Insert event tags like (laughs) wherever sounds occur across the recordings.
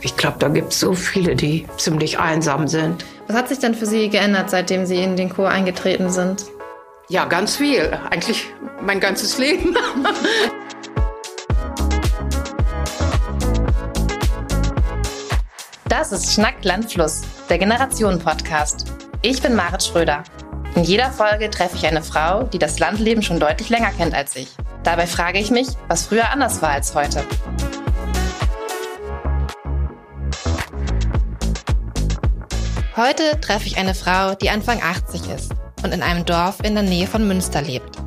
Ich glaube, da gibt es so viele, die ziemlich einsam sind. Was hat sich denn für Sie geändert, seitdem Sie in den Chor eingetreten sind? Ja, ganz viel. Eigentlich mein ganzes Leben. Das ist Schnack Land Fluss, der Generationen-Podcast. Ich bin Marit Schröder. In jeder Folge treffe ich eine Frau, die das Landleben schon deutlich länger kennt als ich. Dabei frage ich mich, was früher anders war als heute. Heute treffe ich eine Frau, die Anfang 80 ist und in einem Dorf in der Nähe von Münster lebt.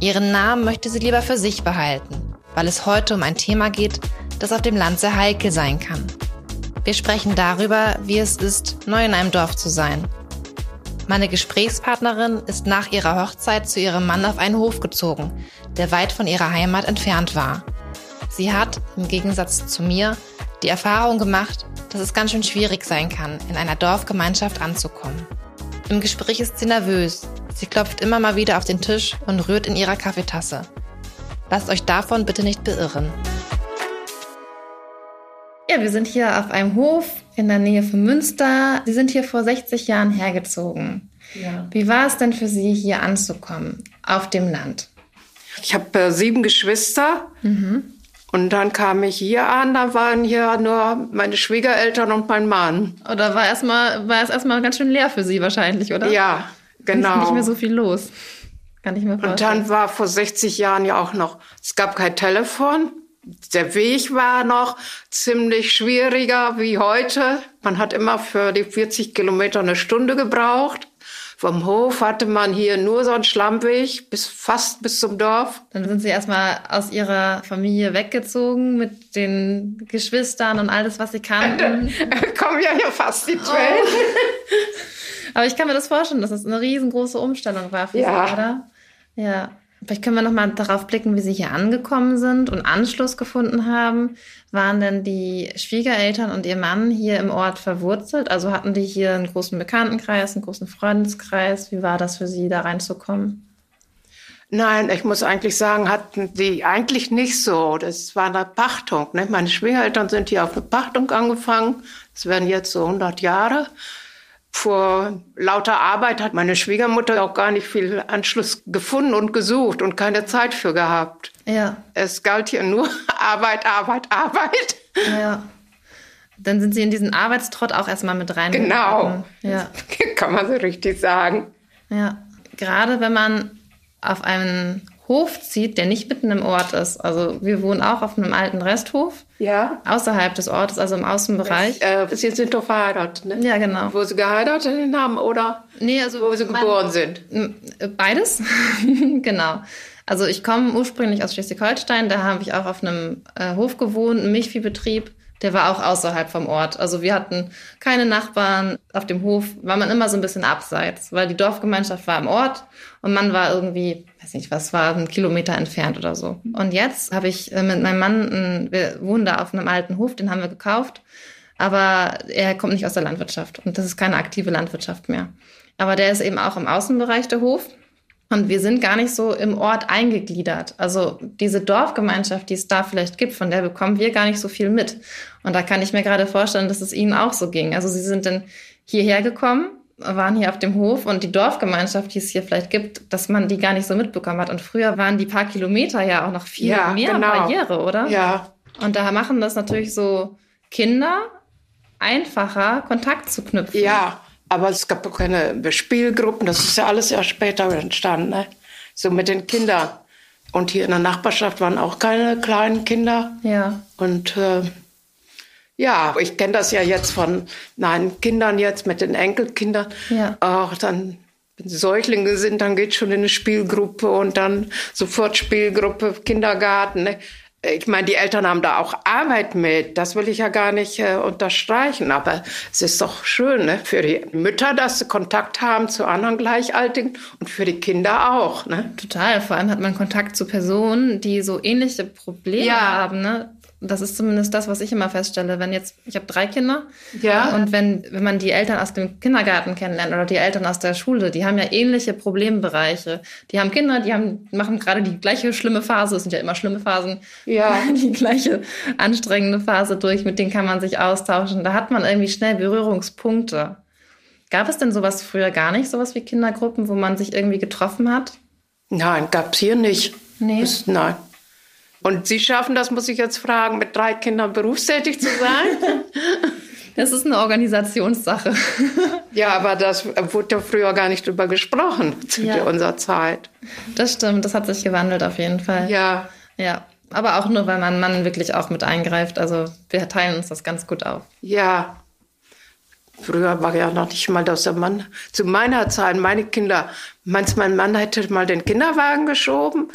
Ihren Namen möchte sie lieber für sich behalten, weil es heute um ein Thema geht, das auf dem Land sehr heikel sein kann. Wir sprechen darüber, wie es ist, neu in einem Dorf zu sein. Meine Gesprächspartnerin ist nach ihrer Hochzeit zu ihrem Mann auf einen Hof gezogen, der weit von ihrer Heimat entfernt war. Sie hat, im Gegensatz zu mir, die Erfahrung gemacht, dass es ganz schön schwierig sein kann, in einer Dorfgemeinschaft anzukommen. Im Gespräch ist sie nervös. Sie klopft immer mal wieder auf den Tisch und rührt in ihrer Kaffeetasse. Lasst euch davon bitte nicht beirren. Ja, wir sind hier auf einem Hof in der Nähe von Münster. Sie sind hier vor 60 Jahren hergezogen. Ja. Wie war es denn für Sie, hier anzukommen, auf dem Land? Ich habe äh, sieben Geschwister. Mhm. Und dann kam ich hier an, da waren hier nur meine Schwiegereltern und mein Mann. Oder war erstmal war es erstmal ganz schön leer für Sie wahrscheinlich, oder? Ja, genau. Nicht mehr so viel los. Kann ich mir vorstellen. Und dann war vor 60 Jahren ja auch noch, es gab kein Telefon. Der Weg war noch ziemlich schwieriger wie heute. Man hat immer für die 40 Kilometer eine Stunde gebraucht. Vom Hof hatte man hier nur so einen Schlammweg bis fast bis zum Dorf. Dann sind Sie erstmal aus Ihrer Familie weggezogen mit den Geschwistern und alles, was Sie kannten. (laughs) Kommen ja hier fast die Tränen. Oh. (laughs) Aber ich kann mir das vorstellen, dass das eine riesengroße Umstellung war für ja. Sie, oder? Ja. Vielleicht können wir noch mal darauf blicken, wie Sie hier angekommen sind und Anschluss gefunden haben. Waren denn die Schwiegereltern und Ihr Mann hier im Ort verwurzelt? Also hatten die hier einen großen Bekanntenkreis, einen großen Freundeskreis? Wie war das für Sie, da reinzukommen? Nein, ich muss eigentlich sagen, hatten die eigentlich nicht so. Das war eine Pachtung. Ne? Meine Schwiegereltern sind hier auf eine Pachtung angefangen. Das werden jetzt so 100 Jahre vor lauter Arbeit hat meine Schwiegermutter auch gar nicht viel Anschluss gefunden und gesucht und keine Zeit für gehabt. Ja. Es galt hier nur (laughs) Arbeit, Arbeit, Arbeit. Ja. Dann sind Sie in diesen Arbeitstrott auch erstmal mit rein. Genau. Ja. (laughs) Kann man so richtig sagen. Ja. Gerade wenn man auf einen Hof zieht, der nicht mitten im Ort ist. Also wir wohnen auch auf einem alten Resthof. Ja. Außerhalb des Ortes, also im Außenbereich. Das, äh, Sie sind doch verheiratet, ne? Ja, genau. Wo Sie geheiratet haben oder nee, also wo Sie geboren sind? Beides, (laughs) genau. Also ich komme ursprünglich aus Schleswig-Holstein, da habe ich auch auf einem äh, Hof gewohnt, ein Milchviehbetrieb. Der war auch außerhalb vom Ort. Also wir hatten keine Nachbarn. Auf dem Hof war man immer so ein bisschen abseits, weil die Dorfgemeinschaft war im Ort und man war irgendwie, weiß nicht, was war, ein Kilometer entfernt oder so. Und jetzt habe ich äh, mit meinem Mann, wir wohnen da auf einem alten Hof, den haben wir gekauft. Aber er kommt nicht aus der Landwirtschaft und das ist keine aktive Landwirtschaft mehr. Aber der ist eben auch im Außenbereich der Hof und wir sind gar nicht so im Ort eingegliedert. Also diese Dorfgemeinschaft, die es da vielleicht gibt, von der bekommen wir gar nicht so viel mit. Und da kann ich mir gerade vorstellen, dass es Ihnen auch so ging. Also Sie sind dann hierher gekommen, waren hier auf dem Hof und die Dorfgemeinschaft, die es hier vielleicht gibt, dass man die gar nicht so mitbekommen hat. Und früher waren die paar Kilometer ja auch noch viel ja, mehr genau. Barriere, oder? Ja. Und da machen das natürlich so Kinder einfacher, Kontakt zu knüpfen. Ja, aber es gab auch keine Spielgruppen, das ist ja alles ja später entstanden, ne? so mit den Kindern. Und hier in der Nachbarschaft waren auch keine kleinen Kinder. Ja. Und äh, ja, ich kenne das ja jetzt von meinen Kindern jetzt mit den Enkelkindern. Ja. Auch dann, wenn sie Säuglinge sind, dann geht schon in eine Spielgruppe und dann sofort Spielgruppe, Kindergarten. Ne? Ich meine, die Eltern haben da auch Arbeit mit. Das will ich ja gar nicht äh, unterstreichen. Aber es ist doch schön ne? für die Mütter, dass sie Kontakt haben zu anderen Gleichaltrigen und für die Kinder auch. Ne? Total. Vor allem hat man Kontakt zu Personen, die so ähnliche Probleme Ja. haben. Ne? Das ist zumindest das, was ich immer feststelle. Wenn jetzt, ich habe drei Kinder. Ja. Und wenn, wenn man die Eltern aus dem Kindergarten kennenlernt oder die Eltern aus der Schule, die haben ja ähnliche Problembereiche. Die haben Kinder, die haben, machen gerade die gleiche schlimme Phase, es sind ja immer schlimme Phasen, Ja. (laughs) die gleiche anstrengende Phase durch, mit denen kann man sich austauschen. Da hat man irgendwie schnell Berührungspunkte. Gab es denn sowas früher gar nicht, sowas wie Kindergruppen, wo man sich irgendwie getroffen hat? Nein, gab's hier nicht. Nee. Ist, nein. Und Sie schaffen das, muss ich jetzt fragen, mit drei Kindern berufstätig zu sein? (laughs) Das ist eine Organisationssache. (laughs) ja, aber das wurde ja früher gar nicht drüber gesprochen zu Ja. unserer Zeit. Das stimmt, das hat sich gewandelt auf jeden Fall. Ja, Ja, aber auch nur, weil mein Mann wirklich auch mit eingreift. Also wir teilen uns das ganz gut auf. ja. Früher war ja noch nicht mal, dass der Mann, zu meiner Zeit, meine Kinder, meinst du, mein Mann hätte mal den Kinderwagen geschoben?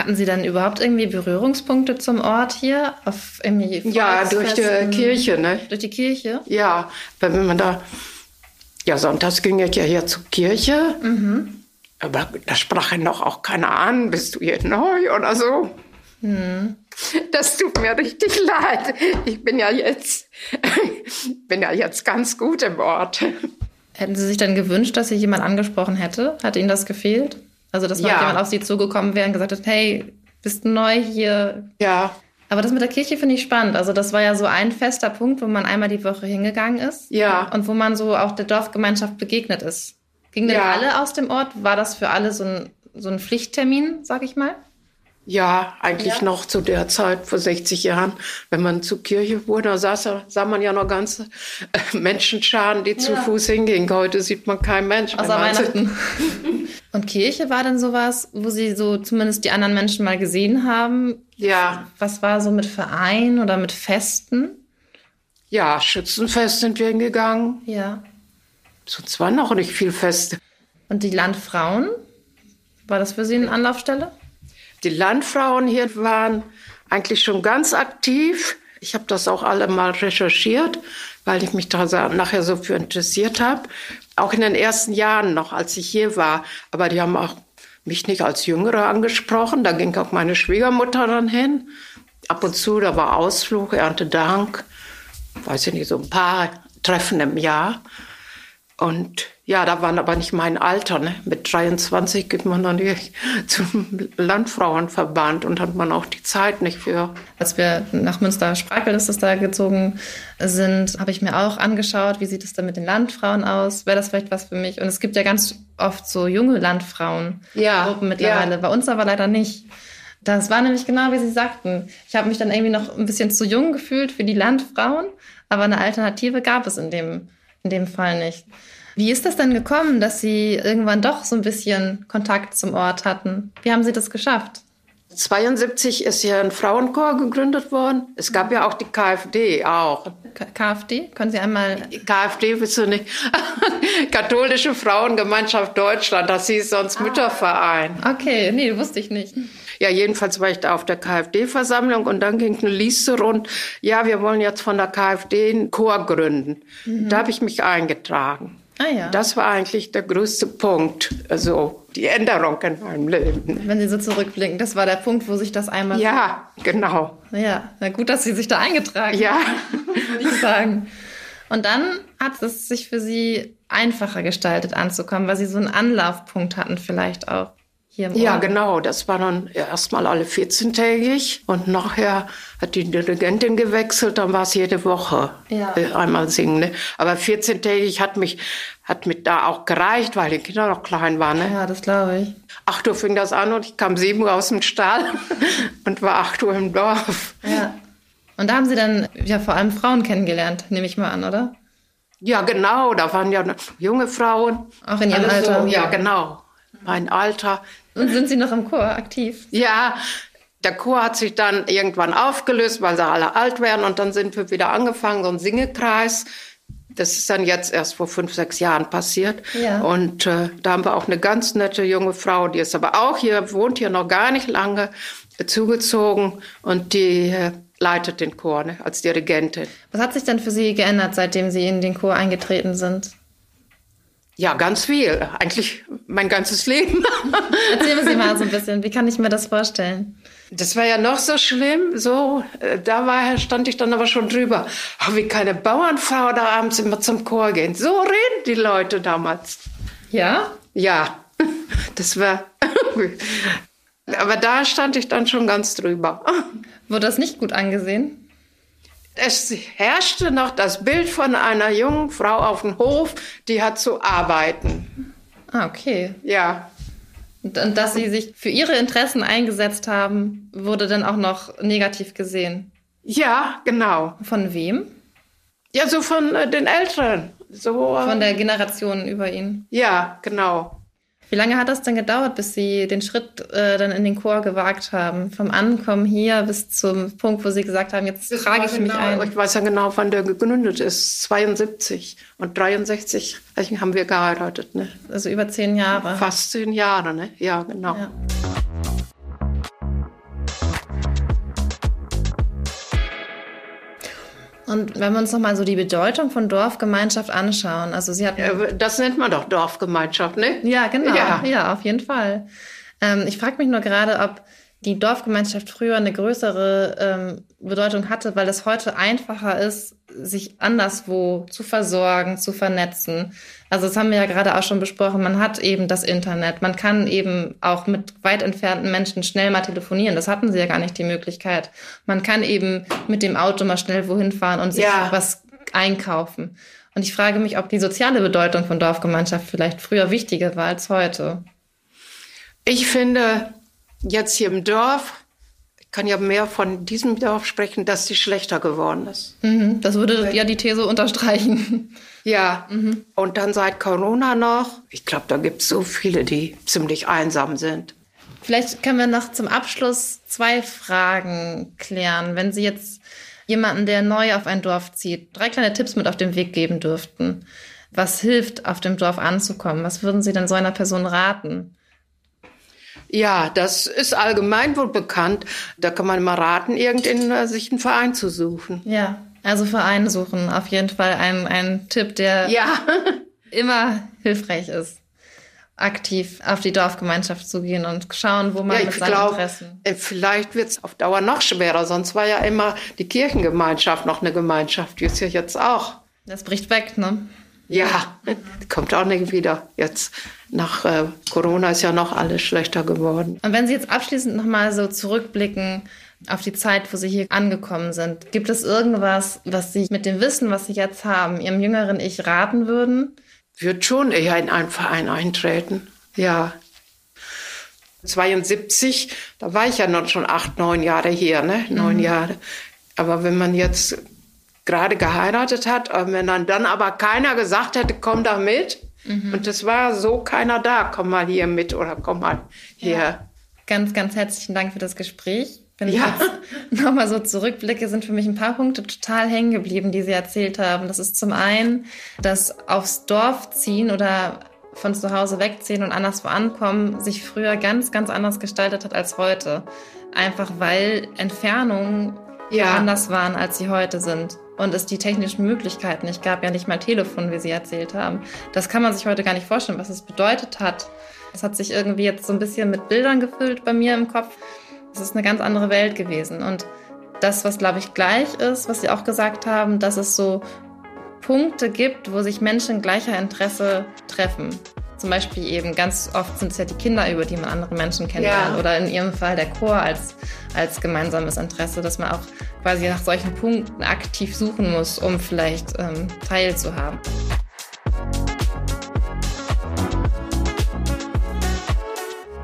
Hatten Sie dann überhaupt irgendwie Berührungspunkte zum Ort hier? Auf Ja, durch die? Kirche, ne? Durch die Kirche? Ja, weil wenn man da, ja, sonntags ging ich ja hier zur Kirche, aber da sprach ja noch auch keiner an, bist du hier neu oder so. Das tut mir richtig leid. Ich bin ja jetzt, (laughs) bin ja jetzt ganz gut im Ort. Hätten Sie sich dann gewünscht, dass Sie jemand angesprochen hätte? Hat Ihnen das gefehlt? Also, dass mal Ja. jemand auf Sie zugekommen wäre und gesagt hat, hey, bist du neu hier? Ja, Aber das mit der Kirche finde ich spannend. Also, das war ja so ein fester Punkt, wo man einmal die Woche hingegangen ist. Ja. Und wo man so auch der Dorfgemeinschaft begegnet ist. Gingen denn Ja. alle aus dem Ort? War das für alle so ein, so ein Pflichttermin, sag ich mal? Ja, eigentlich Ja. noch zu der Zeit vor 60 Jahren, wenn man zur Kirche wurde, da saß, sah man ja noch ganze äh, Menschenscharen, die zu Ja. Fuß hingingen. Heute sieht man keinen Mensch. Außer Weihnachten. (laughs) Und Kirche war denn sowas, wo Sie so zumindest die anderen Menschen mal gesehen haben? Ja, Was war so mit Vereinen oder mit Festen? ja, Schützenfest sind wir hingegangen. Ja. Sonst waren noch nicht viel Feste. Und die Landfrauen? War das für Sie eine Anlaufstelle? Die Landfrauen hier waren eigentlich schon ganz aktiv. Ich habe das auch alle mal recherchiert, weil ich mich da nachher so für interessiert habe. Auch in den ersten Jahren noch, als ich hier war. Aber die haben auch mich nicht als Jüngere angesprochen. Da ging auch meine Schwiegermutter dann hin. Ab und zu, da war Ausflug, Erntedank. Weiß ich nicht, so ein paar Treffen im Jahr. Und ja, da waren aber nicht mein Alter. Ne? Mit 23 geht man dann nicht (laughs) zum Landfrauenverband und hat man auch die Zeit nicht für. Als wir nach Münster Sprakel ist das da gezogen sind, habe ich mir auch angeschaut, wie sieht es da mit den Landfrauen aus? Wäre das vielleicht was für mich? Und es gibt ja ganz oft so junge Landfrauen Ja, Gruppen mittlerweile. ja. Bei uns aber leider nicht. Das war nämlich genau, wie Sie sagten. Ich habe mich dann irgendwie noch ein bisschen zu jung gefühlt für die Landfrauen, aber eine Alternative gab es in dem, in dem Fall nicht. Wie ist das denn gekommen, dass Sie irgendwann doch so ein bisschen Kontakt zum Ort hatten? Wie haben Sie das geschafft? 72 ist hier ein Frauenchor gegründet worden. Es gab ja auch die KfD auch. K KfD? Können Sie einmal KfD bist du nicht. (laughs) Katholische Frauengemeinschaft Deutschland, das hieß sonst Mütterverein. Okay, nee, wusste ich nicht. Ja, jedenfalls war ich da auf der KfD-Versammlung und dann ging eine Liste rund. Ja, wir wollen jetzt von der KfD einen Chor gründen. Da habe ich mich eingetragen. Ah ja. Das war eigentlich der größte Punkt, also die Änderung in meinem Leben. Wenn Sie so zurückblicken, das war der Punkt, wo sich das einmal. Ja, genau. Ja, na gut, dass Sie sich da eingetragen Ja, haben, würde ich sagen. Und dann hat es sich für Sie einfacher gestaltet anzukommen, weil Sie so einen Anlaufpunkt hatten, vielleicht auch ja, genau. Das war dann erstmal alle 14-tägig und nachher hat die Dirigentin gewechselt, dann war es jede Woche Ja. äh, einmal singen. Ne? Aber 14-tägig hat mich, hat mich da auch gereicht, weil die Kinder noch klein waren. Ne? Ja, das glaube ich. 8 Uhr fing das an und ich kam 7 Uhr aus dem Stall (laughs) und war 8 Uhr im Dorf. Ja. Und da haben Sie dann ja vor allem Frauen kennengelernt, nehme ich mal an, oder? Ja, genau, da waren ja junge Frauen. Auch in Ihrem Alter. So, ja, genau. Mein Alter. Und sind Sie noch im Chor aktiv? Ja, der Chor hat sich dann irgendwann aufgelöst, weil sie alle alt werden. Und dann sind wir wieder angefangen, so ein Singekreis. Das ist dann jetzt erst vor fünf, sechs Jahren passiert. Ja. Und äh, da haben wir auch eine ganz nette junge Frau, die ist aber auch hier, wohnt hier noch gar nicht lange, äh, zugezogen. Und die äh, leitet den Chor ne, als Dirigentin. Was hat sich denn für Sie geändert, seitdem Sie in den Chor eingetreten sind? Ja, ganz viel. Eigentlich mein ganzes Leben. (laughs) Erzählen Sie mal so ein bisschen, wie kann ich mir das vorstellen? Das war ja noch so schlimm. So, äh, da war, stand ich dann aber schon drüber. Oh, wie keine Bauernfrau da abends immer zum Chor gehen. So reden die Leute damals. Ja? Ja, (laughs) das war. (laughs) aber da stand ich dann schon ganz drüber. Wurde das nicht gut angesehen? Es herrschte noch das Bild von einer jungen Frau auf dem Hof, die hat zu arbeiten. Ah, okay. Ja. Und, und dass sie sich für ihre Interessen eingesetzt haben, wurde dann auch noch negativ gesehen. Ja, genau. Von wem? Ja, so von äh, den Älteren. So, äh, Von der Generation über ihn. ja, genau. Wie lange hat das denn gedauert, bis Sie den Schritt äh, dann in den Chor gewagt haben? Vom Ankommen hier bis zum Punkt, wo Sie gesagt haben, jetzt Das trage ich mich genau, ein. Ich weiß ja genau, wann der gegründet ist. 72 und 63 haben wir geheiratet. Ne? Also über zehn Jahre. Fast zehn Jahre, ne? Ja, genau. Ja. Und wenn wir uns nochmal so die Bedeutung von Dorfgemeinschaft anschauen, also Sie hatten Ja, Das nennt man doch Dorfgemeinschaft, ne? Ja, genau. Ja. Ja, auf jeden Fall. Ähm, ich frage mich nur gerade, ob die Dorfgemeinschaft früher eine größere ähm, Bedeutung hatte, weil es heute einfacher ist, sich anderswo zu versorgen, zu vernetzen. Also das haben wir ja gerade auch schon besprochen. Man hat eben das Internet. Man kann eben auch mit weit entfernten Menschen schnell mal telefonieren. Das hatten sie ja gar nicht die Möglichkeit. Man kann eben mit dem Auto mal schnell wohin fahren und sich Ja. was einkaufen. Und ich frage mich, ob die soziale Bedeutung von Dorfgemeinschaft vielleicht früher wichtiger war als heute. Ich finde, jetzt hier im Dorf, kann ja mehr von diesem Dorf sprechen, dass sie schlechter geworden ist. Mhm, das würde ja die These unterstreichen. (laughs) Ja, und dann seit Corona noch, ich glaube, da gibt es so viele, die ziemlich einsam sind. Vielleicht können wir noch zum Abschluss zwei Fragen klären. Wenn Sie jetzt jemanden, der neu auf ein Dorf zieht, drei kleine Tipps mit auf den Weg geben dürften. Was hilft, auf dem Dorf anzukommen? Was würden Sie denn so einer Person raten? Ja, das ist allgemein wohl bekannt. Da kann man mal raten, irgendeinen äh, sich einen Verein zu suchen. Ja, also Vereine suchen. Auf jeden Fall ein, ein Tipp, der Ja, (laughs) immer hilfreich ist. Aktiv auf die Dorfgemeinschaft zu gehen und schauen, wo man ja mit seinen glaube, Interessen. vielleicht wird es auf Dauer noch schwerer. Sonst war ja immer die Kirchengemeinschaft noch eine Gemeinschaft. Die ist ja jetzt auch. Das bricht weg, ne? Ja, kommt auch nicht wieder. Jetzt nach äh, Corona ist ja noch alles schlechter geworden. Und wenn Sie jetzt abschließend nochmal so zurückblicken auf die Zeit, wo Sie hier angekommen sind, gibt es irgendwas, was Sie mit dem Wissen, was Sie jetzt haben, Ihrem jüngeren Ich raten würden? Würde schon eher in einen Verein eintreten. Ja. 72, da war ich ja noch schon acht, neun Jahre hier, ne? Neun Jahre. Aber wenn man jetzt gerade geheiratet hat, äh, wenn dann, dann aber keiner gesagt hätte, komm da mit, und es war so keiner da, komm mal hier mit oder komm mal hier. Ganz, ganz herzlichen Dank für das Gespräch. Wenn Ja. ich jetzt (laughs) nochmal so zurückblicke, sind für mich ein paar Punkte total hängen geblieben, die Sie erzählt haben. Das ist zum einen das aufs Dorf ziehen oder von zu Hause wegziehen und anderswo ankommen, sich früher ganz, ganz anders gestaltet hat als heute. Einfach weil Entfernungen Ja. anders waren, als sie heute sind. Und es die technischen Möglichkeiten nicht gab, ja nicht mal Telefon, wie Sie erzählt haben. Das kann man sich heute gar nicht vorstellen, was es bedeutet hat. Das hat sich irgendwie jetzt so ein bisschen mit Bildern gefüllt bei mir im Kopf. Es ist eine ganz andere Welt gewesen. Und das, was glaube ich gleich ist, was Sie auch gesagt haben, dass es so Punkte gibt, wo sich Menschen gleicher Interesse treffen. Zum Beispiel eben ganz oft sind es ja die Kinder, über die man andere Menschen kennenlernt. Ja. Oder in ihrem Fall der Chor als, als gemeinsames Interesse, dass man auch quasi nach solchen Punkten aktiv suchen muss, um vielleicht ähm, teilzuhaben.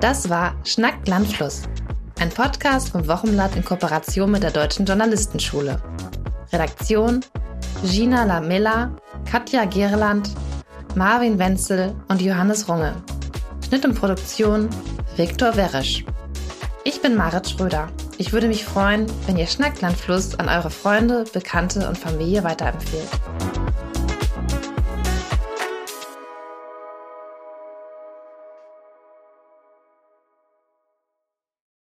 Das war Schnack Landfluss, ein Podcast vom Wochenblatt in Kooperation mit der Deutschen Journalistenschule. Redaktion Gina Lamella, Katja Gerland, Marvin Wenzel und Johannes Runge. Schnitt und Produktion Viktor Weresch. Ich bin Marit Schröder. Ich würde mich freuen, wenn ihr Schnack Landfluss an eure Freunde, Bekannte und Familie weiterempfehlt.